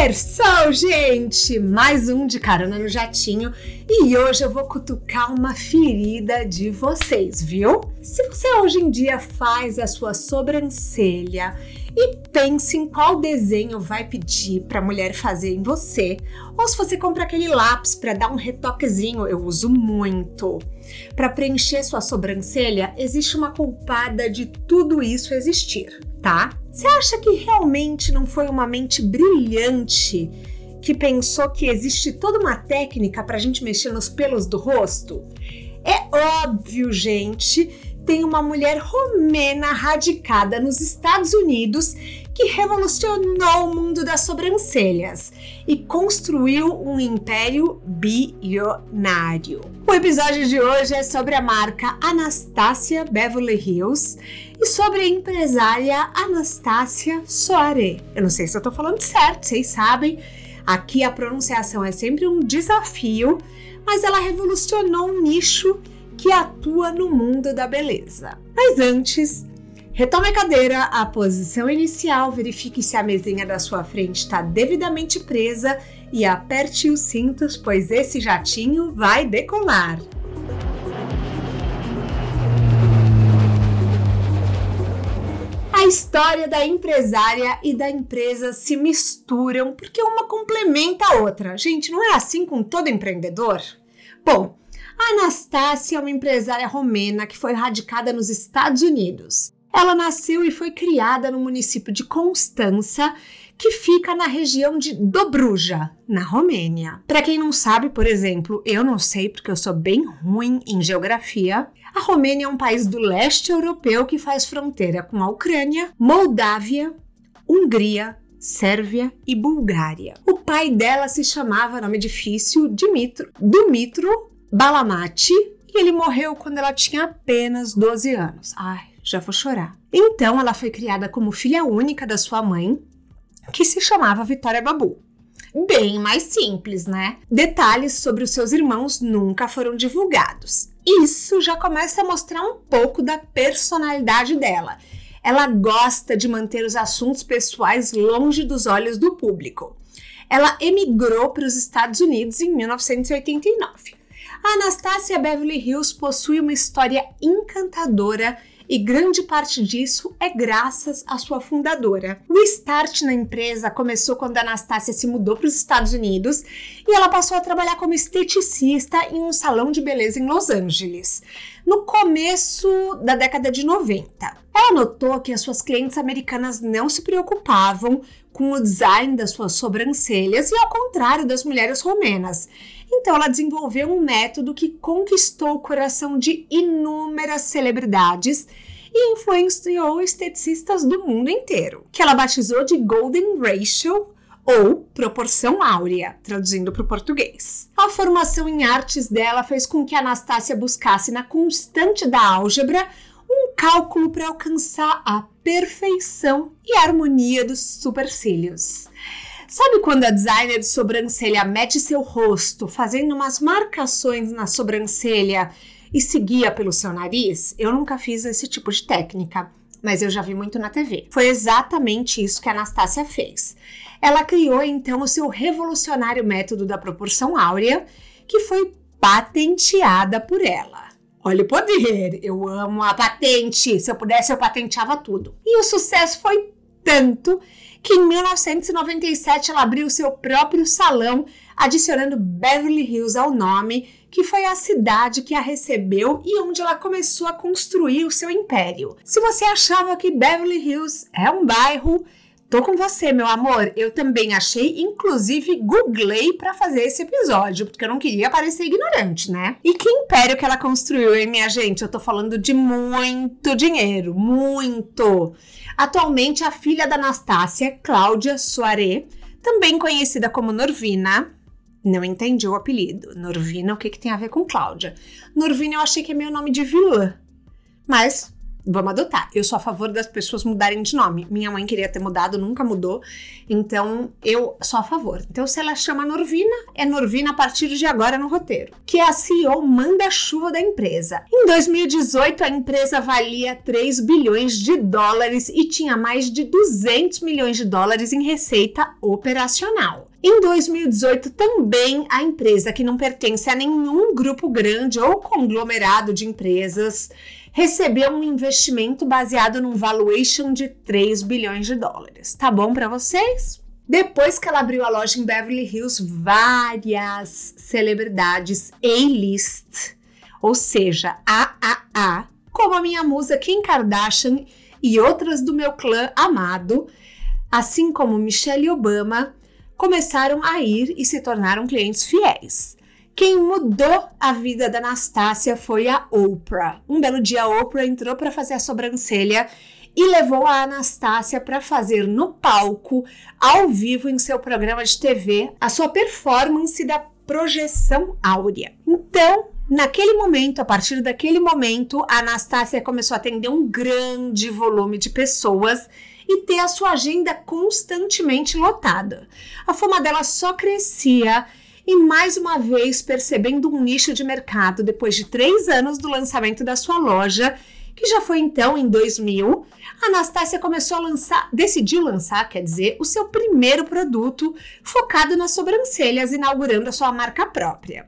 Terçou, gente! Mais um de carona no jatinho e hoje eu vou cutucar uma ferida de vocês, viu? Se você hoje em dia faz a sua sobrancelha e pense em qual desenho vai pedir para a mulher fazer em você, ou se você compra aquele lápis para dar um retoquezinho, eu uso muito. Para preencher sua sobrancelha, existe uma culpada de tudo isso existir, tá? Você acha que realmente não foi uma mente brilhante que pensou que existe toda uma técnica para a gente mexer nos pelos do rosto? É óbvio, gente, tem uma mulher romena radicada nos Estados Unidos que revolucionou o mundo das sobrancelhas e construiu um império bilionário. O episódio de hoje é sobre a marca Anastasia Beverly Hills e sobre a empresária Anastasia Soare. Eu não sei se eu tô falando certo, vocês sabem. Aqui a pronunciação é sempre um desafio, mas ela revolucionou um nicho que atua no mundo da beleza. Mas antes, retome a cadeira, a posição inicial, verifique se a mesinha da sua frente está devidamente presa e aperte os cintos, pois esse jatinho vai decolar. A história da empresária e da empresa se misturam porque uma complementa a outra. Gente, não é assim com todo empreendedor? Bom, Anastácia é uma empresária romena que foi radicada nos Estados Unidos. Ela nasceu e foi criada no município de Constança, que fica na região de Dobruja, na Romênia. Para quem não sabe, por exemplo, eu não sei porque eu sou bem ruim em geografia. A Romênia é um país do leste europeu que faz fronteira com a Ucrânia, Moldávia, Hungria, Sérvia e Bulgária. O pai dela se chamava, nome difícil, Dimitro, Dumitro Balamati e ele morreu quando ela tinha apenas 12 anos. Ai, já vou chorar. Então ela foi criada como filha única da sua mãe, que se chamava Vitória Babu. Bem mais simples, né? Detalhes sobre os seus irmãos nunca foram divulgados. Isso já começa a mostrar um pouco da personalidade dela. Ela gosta de manter os assuntos pessoais longe dos olhos do público. Ela emigrou para os Estados Unidos em 1989. A Anastasia Beverly Hills possui uma história encantadora e grande parte disso é graças à sua fundadora. O start na empresa começou quando a Anastasia se mudou para os Estados Unidos e ela passou a trabalhar como esteticista em um salão de beleza em Los Angeles, no começo da década de 90. Ela notou que as suas clientes americanas não se preocupavam com o design das suas sobrancelhas e ao contrário das mulheres romenas. Então ela desenvolveu um método que conquistou o coração de inúmeras celebridades e influenciou esteticistas do mundo inteiro, que ela batizou de Golden Ratio ou proporção áurea, traduzindo para o português. A formação em artes dela fez com que Anastácia buscasse na constante da álgebra um cálculo para alcançar a perfeição e harmonia dos supercílios. Sabe quando a designer de sobrancelha mete seu rosto fazendo umas marcações na sobrancelha e seguia pelo seu nariz? Eu nunca fiz esse tipo de técnica, mas eu já vi muito na TV. Foi exatamente isso que a Anastácia fez. Ela criou então o seu revolucionário método da proporção áurea, que foi patenteada por ela. Olha o poder, eu amo a patente. Se eu pudesse, eu patenteava tudo. E o sucesso foi tanto que em 1997 ela abriu seu próprio salão, adicionando Beverly Hills ao nome, que foi a cidade que a recebeu e onde ela começou a construir o seu império. Se você achava que Beverly Hills é um bairro, Tô com você, meu amor. Eu também achei, inclusive googlei para fazer esse episódio, porque eu não queria parecer ignorante, né? E que império que ela construiu, hein, minha gente? Eu tô falando de muito dinheiro, muito. Atualmente, a filha da Anastácia, Cláudia Soare, também conhecida como Norvina, não entendi o apelido. Norvina, o que, que tem a ver com Cláudia? Norvina eu achei que é meu nome de vilã. Mas Vamos adotar. Eu sou a favor das pessoas mudarem de nome. Minha mãe queria ter mudado, nunca mudou. Então, eu sou a favor. Então, se ela chama Norvina, é Norvina a partir de agora no roteiro. Que é a CEO manda-chuva da empresa. Em 2018, a empresa valia 3 bilhões de dólares e tinha mais de 200 milhões de dólares em receita operacional. Em 2018, também a empresa, que não pertence a nenhum grupo grande ou conglomerado de empresas, recebeu um investimento baseado num valuation de 3 bilhões de dólares. Tá bom para vocês? Depois que ela abriu a loja em Beverly Hills, várias celebridades A-list, ou seja, AAA, como a minha musa Kim Kardashian e outras do meu clã amado, assim como Michelle Obama, começaram a ir e se tornaram clientes fiéis. Quem mudou a vida da Anastácia foi a Oprah. Um belo dia, a Oprah entrou para fazer a sobrancelha e levou a Anastácia para fazer no palco, ao vivo em seu programa de TV, a sua performance da projeção áurea. Então, naquele momento, a partir daquele momento, a Anastácia começou a atender um grande volume de pessoas e ter a sua agenda constantemente lotada. A fama dela só crescia e mais uma vez percebendo um nicho de mercado depois de três anos do lançamento da sua loja, que já foi então em 2000, a Anastácia começou a lançar, decidiu lançar, quer dizer, o seu primeiro produto focado nas sobrancelhas, inaugurando a sua marca própria.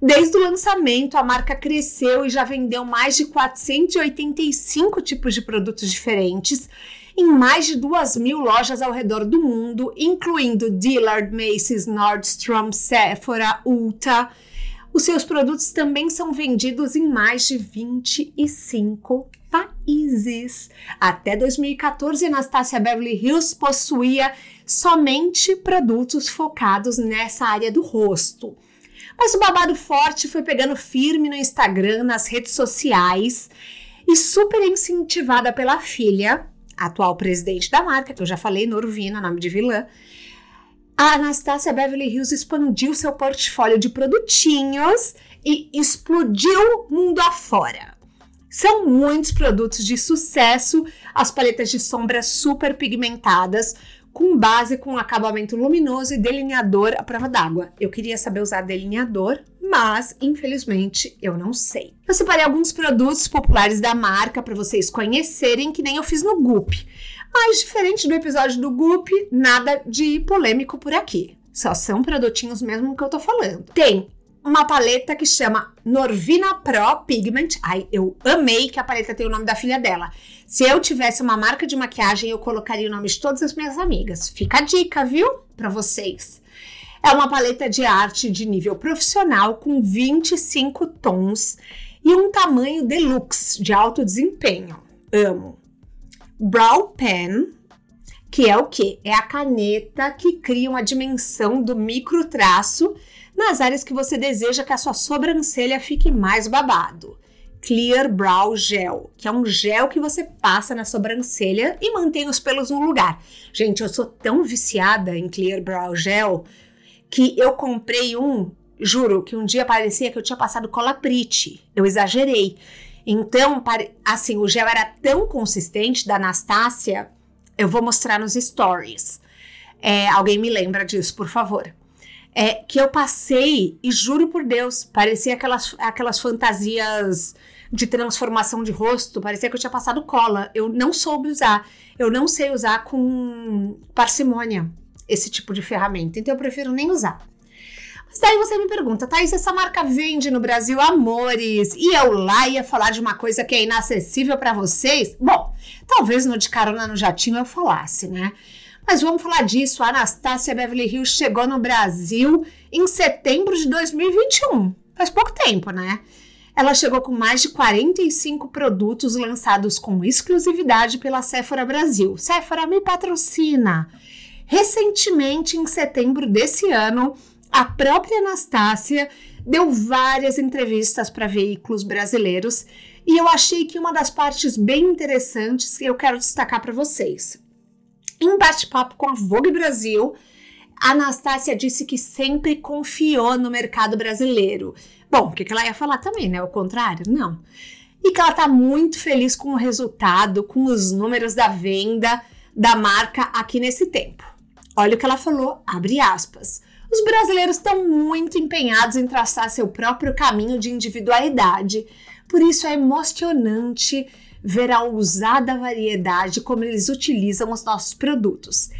Desde o lançamento, a marca cresceu e já vendeu mais de 485 tipos de produtos diferentes em mais de duas mil lojas ao redor do mundo, incluindo Dillard, Macy's, Nordstrom, Sephora, Ulta. Os seus produtos também são vendidos em mais de 25 países. Até 2014, Anastasia Beverly Hills possuía somente produtos focados nessa área do rosto. Mas o babado forte foi pegando firme no Instagram, nas redes sociais e super incentivada pela filha, atual presidente da marca, que eu já falei, Norvina, nome de vilã, a Anastasia Beverly Hills expandiu seu portfólio de produtinhos e explodiu mundo afora. São muitos produtos de sucesso, as paletas de sombra super pigmentadas, com base com acabamento luminoso e delineador à prova d'água. Eu queria saber usar delineador, mas infelizmente eu não sei. Eu separei alguns produtos populares da marca para vocês conhecerem, que nem eu fiz no Goop. Mas diferente do episódio do Goop, nada de polêmico por aqui. Só são produtinhos mesmo que eu tô falando. Tem uma paleta que chama Norvina Pro Pigment. Ai, eu amei que a paleta tem o nome da filha dela. Se eu tivesse uma marca de maquiagem, eu colocaria o nome de todas as minhas amigas. Fica a dica, viu? Para vocês. É uma paleta de arte de nível profissional com 25 tons e um tamanho deluxe de alto desempenho. Amo. Brow Pen, que é o que? É a caneta que cria uma dimensão do micro traço nas áreas que você deseja que a sua sobrancelha fique mais babado. Clear Brow Gel, que é um gel que você passa na sobrancelha e mantém os pelos no lugar. Gente, eu sou tão viciada em Clear Brow Gel que eu comprei um, juro, que um dia parecia que eu tinha passado cola Prit. Eu exagerei. Então, assim, o gel era tão consistente da Anastácia, eu vou mostrar nos stories. É, alguém me lembra disso, por favor é, que eu passei, e juro por Deus, parecia aquelas, aquelas fantasias de transformação de rosto, parecia que eu tinha passado cola. Eu não soube usar, eu não sei usar com parcimônia esse tipo de ferramenta, então eu prefiro nem usar. Mas daí você me pergunta, Thaís, essa marca vende no Brasil amores e eu lá ia falar de uma coisa que é inacessível para vocês? Bom, talvez no de carona no jatinho eu falasse, né? Mas vamos falar disso. A Anastácia Beverly Hills chegou no Brasil em setembro de 2021. Faz pouco tempo, né? Ela chegou com mais de 45 produtos lançados com exclusividade pela Sephora Brasil. Sephora me patrocina. Recentemente, em setembro desse ano, a própria Anastácia deu várias entrevistas para veículos brasileiros e eu achei que uma das partes bem interessantes que eu quero destacar para vocês. Em bate-papo com a Vogue Brasil, a Anastácia disse que sempre confiou no mercado brasileiro. Bom, o que ela ia falar também, né? O contrário? Não. e que ela está muito feliz com o resultado, com os números da venda da marca aqui nesse tempo. Olha o que ela falou, abre aspas. Os brasileiros estão muito empenhados em traçar seu próprio caminho de individualidade. Por isso é emocionante ver a ousada variedade como eles utilizam os nossos produtos.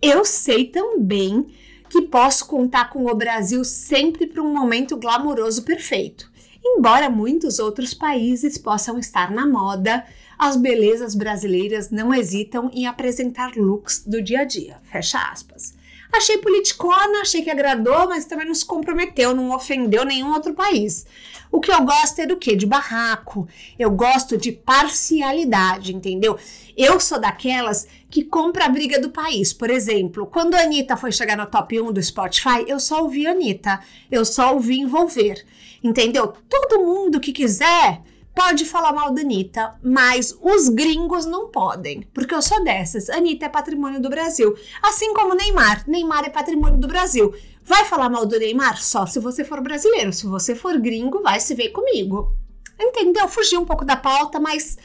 Eu sei também que posso contar com o Brasil sempre para um momento glamouroso perfeito. Embora muitos outros países possam estar na moda, as belezas brasileiras não hesitam em apresentar looks do dia a dia. Fecha aspas. Achei politicona, achei que agradou, mas também não se comprometeu, não ofendeu nenhum outro país. O que eu gosto é do quê? De barraco. Eu gosto de parcialidade, entendeu? Eu sou daquelas que compra a briga do país. Por exemplo, quando a Anitta foi chegar no top 1 do Spotify, eu só ouvi a Anitta. Eu só ouvi envolver. Entendeu? Todo mundo que quiser pode falar mal da Anitta, mas os gringos não podem, porque eu sou dessas. Anitta é patrimônio do Brasil. Assim como Neymar. Neymar é patrimônio do Brasil. Vai falar mal do Neymar? Só se você for brasileiro. Se você for gringo, vai se ver comigo. Entendeu? Fugi um pouco da pauta, mas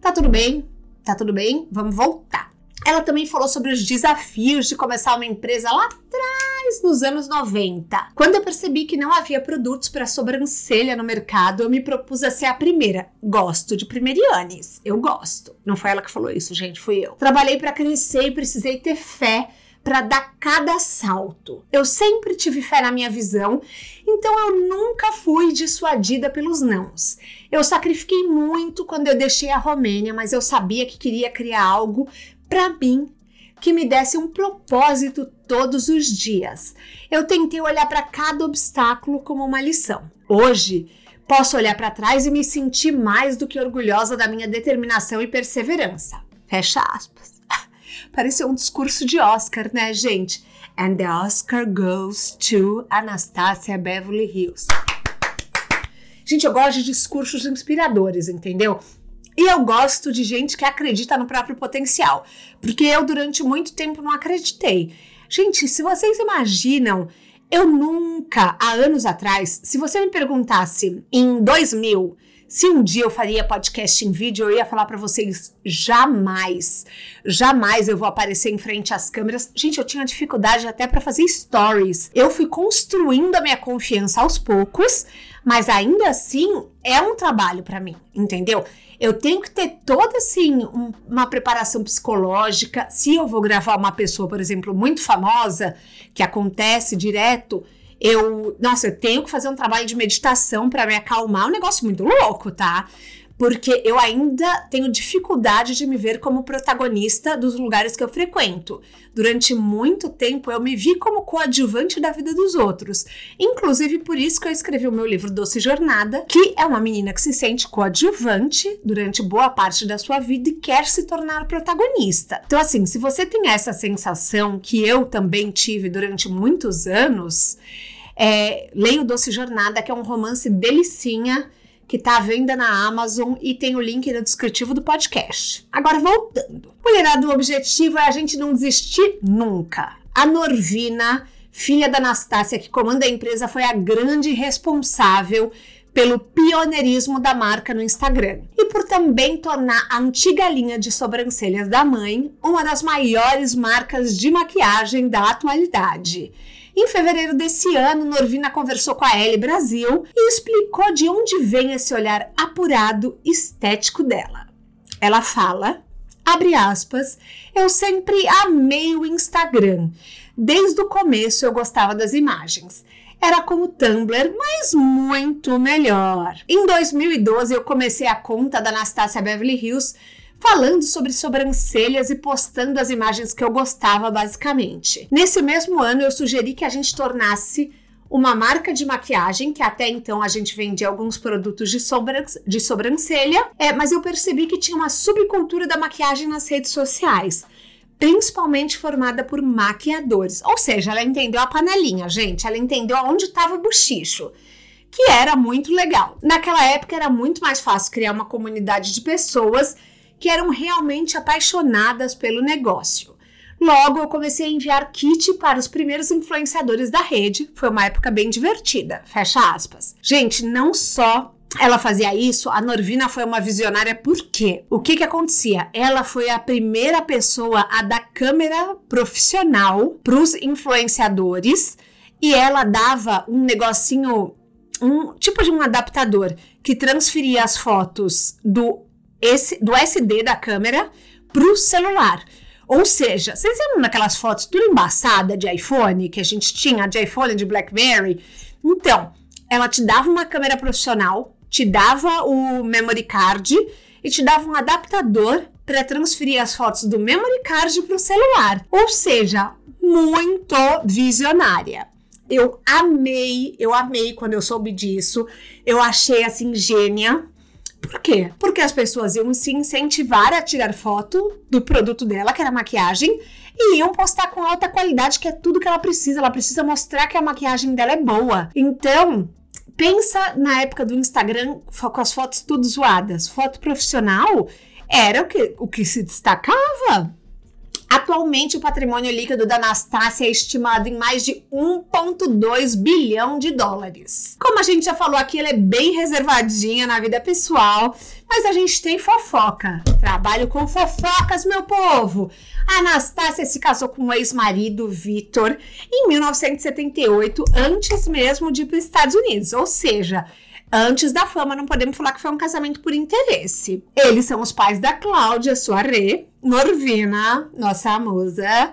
tá tudo bem. Tá tudo bem? Vamos voltar. Ela também falou sobre os desafios de começar uma empresa lá atrás, nos anos 90. Quando eu percebi que não havia produtos para sobrancelha no mercado, eu me propus a ser a primeira. Gosto de primerianes. Eu gosto. Não foi ela que falou isso, gente, fui eu. Trabalhei para crescer e precisei ter fé para dar cada salto. Eu sempre tive fé na minha visão, então eu nunca fui dissuadida pelos nãos. Eu sacrifiquei muito quando eu deixei a Romênia, mas eu sabia que queria criar algo para mim que me desse um propósito todos os dias. Eu tentei olhar para cada obstáculo como uma lição. Hoje, posso olhar para trás e me sentir mais do que orgulhosa da minha determinação e perseverança. Fecha aspas. Pareceu um discurso de Oscar, né, gente? And the Oscar goes to Anastasia Beverly Hills. Gente, eu gosto de discursos inspiradores, entendeu? E eu gosto de gente que acredita no próprio potencial, porque eu durante muito tempo não acreditei. Gente, se vocês imaginam, eu nunca, há anos atrás, se você me perguntasse em 2000 se um dia eu faria podcast em vídeo, eu ia falar para vocês jamais, jamais eu vou aparecer em frente às câmeras. Gente, eu tinha dificuldade até para fazer stories. Eu fui construindo a minha confiança aos poucos, mas ainda assim é um trabalho para mim, entendeu? Eu tenho que ter toda assim um, uma preparação psicológica. Se eu vou gravar uma pessoa, por exemplo, muito famosa, que acontece direto, eu, nossa, eu tenho que fazer um trabalho de meditação para me acalmar, é um negócio muito louco, tá? Porque eu ainda tenho dificuldade de me ver como protagonista dos lugares que eu frequento. Durante muito tempo eu me vi como coadjuvante da vida dos outros. Inclusive por isso que eu escrevi o meu livro Doce Jornada, que é uma menina que se sente coadjuvante durante boa parte da sua vida e quer se tornar protagonista. Então assim, se você tem essa sensação que eu também tive durante muitos anos, é, leia o Doce Jornada, que é um romance delicinha que está à venda na Amazon e tem o link no descritivo do podcast. Agora voltando. Mulherada, o objetivo é a gente não desistir nunca. A Norvina, filha da Anastácia, que comanda a empresa, foi a grande responsável pelo pioneirismo da marca no Instagram e por também tornar a antiga linha de sobrancelhas da mãe uma das maiores marcas de maquiagem da atualidade. Em fevereiro desse ano, Norvina conversou com a Elle Brasil e explicou de onde vem esse olhar apurado estético dela. Ela fala, abre aspas, eu sempre amei o Instagram. Desde o começo eu gostava das imagens era como Tumblr, mas muito melhor. Em 2012 eu comecei a conta da Anastasia Beverly Hills falando sobre sobrancelhas e postando as imagens que eu gostava, basicamente. Nesse mesmo ano, eu sugeri que a gente tornasse uma marca de maquiagem, que até então a gente vendia alguns produtos de, sobran de sobrancelha, é, mas eu percebi que tinha uma subcultura da maquiagem nas redes sociais, principalmente formada por maquiadores. Ou seja, ela entendeu a panelinha, gente, ela entendeu aonde estava o bochicho. Que era muito legal. Naquela época era muito mais fácil criar uma comunidade de pessoas que eram realmente apaixonadas pelo negócio. Logo, eu comecei a enviar kit para os primeiros influenciadores da rede. Foi uma época bem divertida. Fecha aspas. Gente, não só ela fazia isso, a Norvina foi uma visionária por quê? O que que acontecia? Ela foi a primeira pessoa a dar câmera profissional para os influenciadores e ela dava um negocinho, um tipo de um adaptador que transferia as fotos do, esse, do SD da câmera para o celular. Ou seja, vocês lembram daquelas fotos tudo embaçada de iPhone que a gente tinha, de iPhone, de BlackBerry? Então, ela te dava uma câmera profissional, te dava o memory card e te dava um adaptador para transferir as fotos do memory card para o celular. Ou seja, muito visionária. Eu amei, eu amei quando eu soube disso. Eu achei assim gênia. Por quê? Porque as pessoas iam se incentivar a tirar foto do produto dela, que era maquiagem, e iam postar com alta qualidade, que é tudo que ela precisa. Ela precisa mostrar que a maquiagem dela é boa. Então, pensa na época do Instagram com as fotos tudo zoadas. Foto profissional era o que, o que se destacava. Atualmente, o patrimônio líquido da Anastácia é estimado em mais de 1,2 bilhão de dólares. Como a gente já falou aqui, ela é bem reservadinha na vida pessoal, mas a gente tem fofoca. Trabalho com fofocas, meu povo. A Anastácia se casou com o ex-marido Vitor em 1978, antes mesmo de ir para os Estados Unidos, ou seja, Antes da fama, não podemos falar que foi um casamento por interesse. Eles são os pais da Cláudia Soare, Norvina, nossa musa,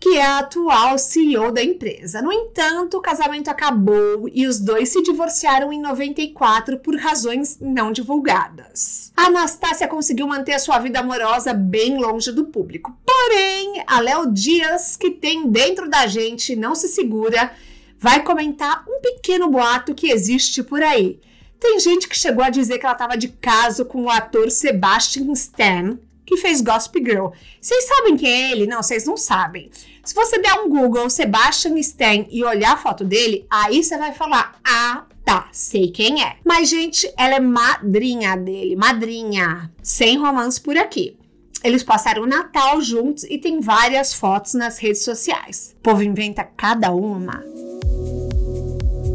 que é a atual CEO da empresa. No entanto, o casamento acabou e os dois se divorciaram em 94 por razões não divulgadas. A Anastácia conseguiu manter a sua vida amorosa bem longe do público. Porém, a Léo Dias, que tem dentro da gente, não se segura, vai comentar um pequeno boato que existe por aí. Tem gente que chegou a dizer que ela estava de caso com o ator Sebastian Stan, que fez Gossip Girl. Vocês sabem quem é ele? Não, vocês não sabem. Se você der um Google Sebastian Stan e olhar a foto dele, aí você vai falar: Ah, tá, sei quem é. Mas, gente, ela é madrinha dele, madrinha. Sem romance por aqui. Eles passaram o Natal juntos e tem várias fotos nas redes sociais. O povo inventa cada uma.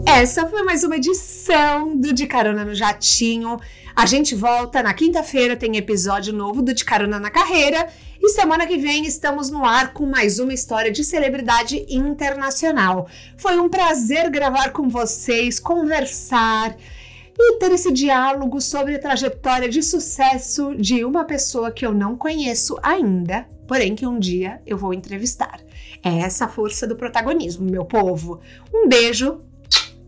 Essa foi mais uma edição do De Carona no Jatinho. A gente volta na quinta-feira, tem episódio novo do De Carona na Carreira. E semana que vem estamos no ar com mais uma história de celebridade internacional. Foi um prazer gravar com vocês, conversar e ter esse diálogo sobre a trajetória de sucesso de uma pessoa que eu não conheço ainda, porém que um dia eu vou entrevistar. É essa força do protagonismo, meu povo. Um beijo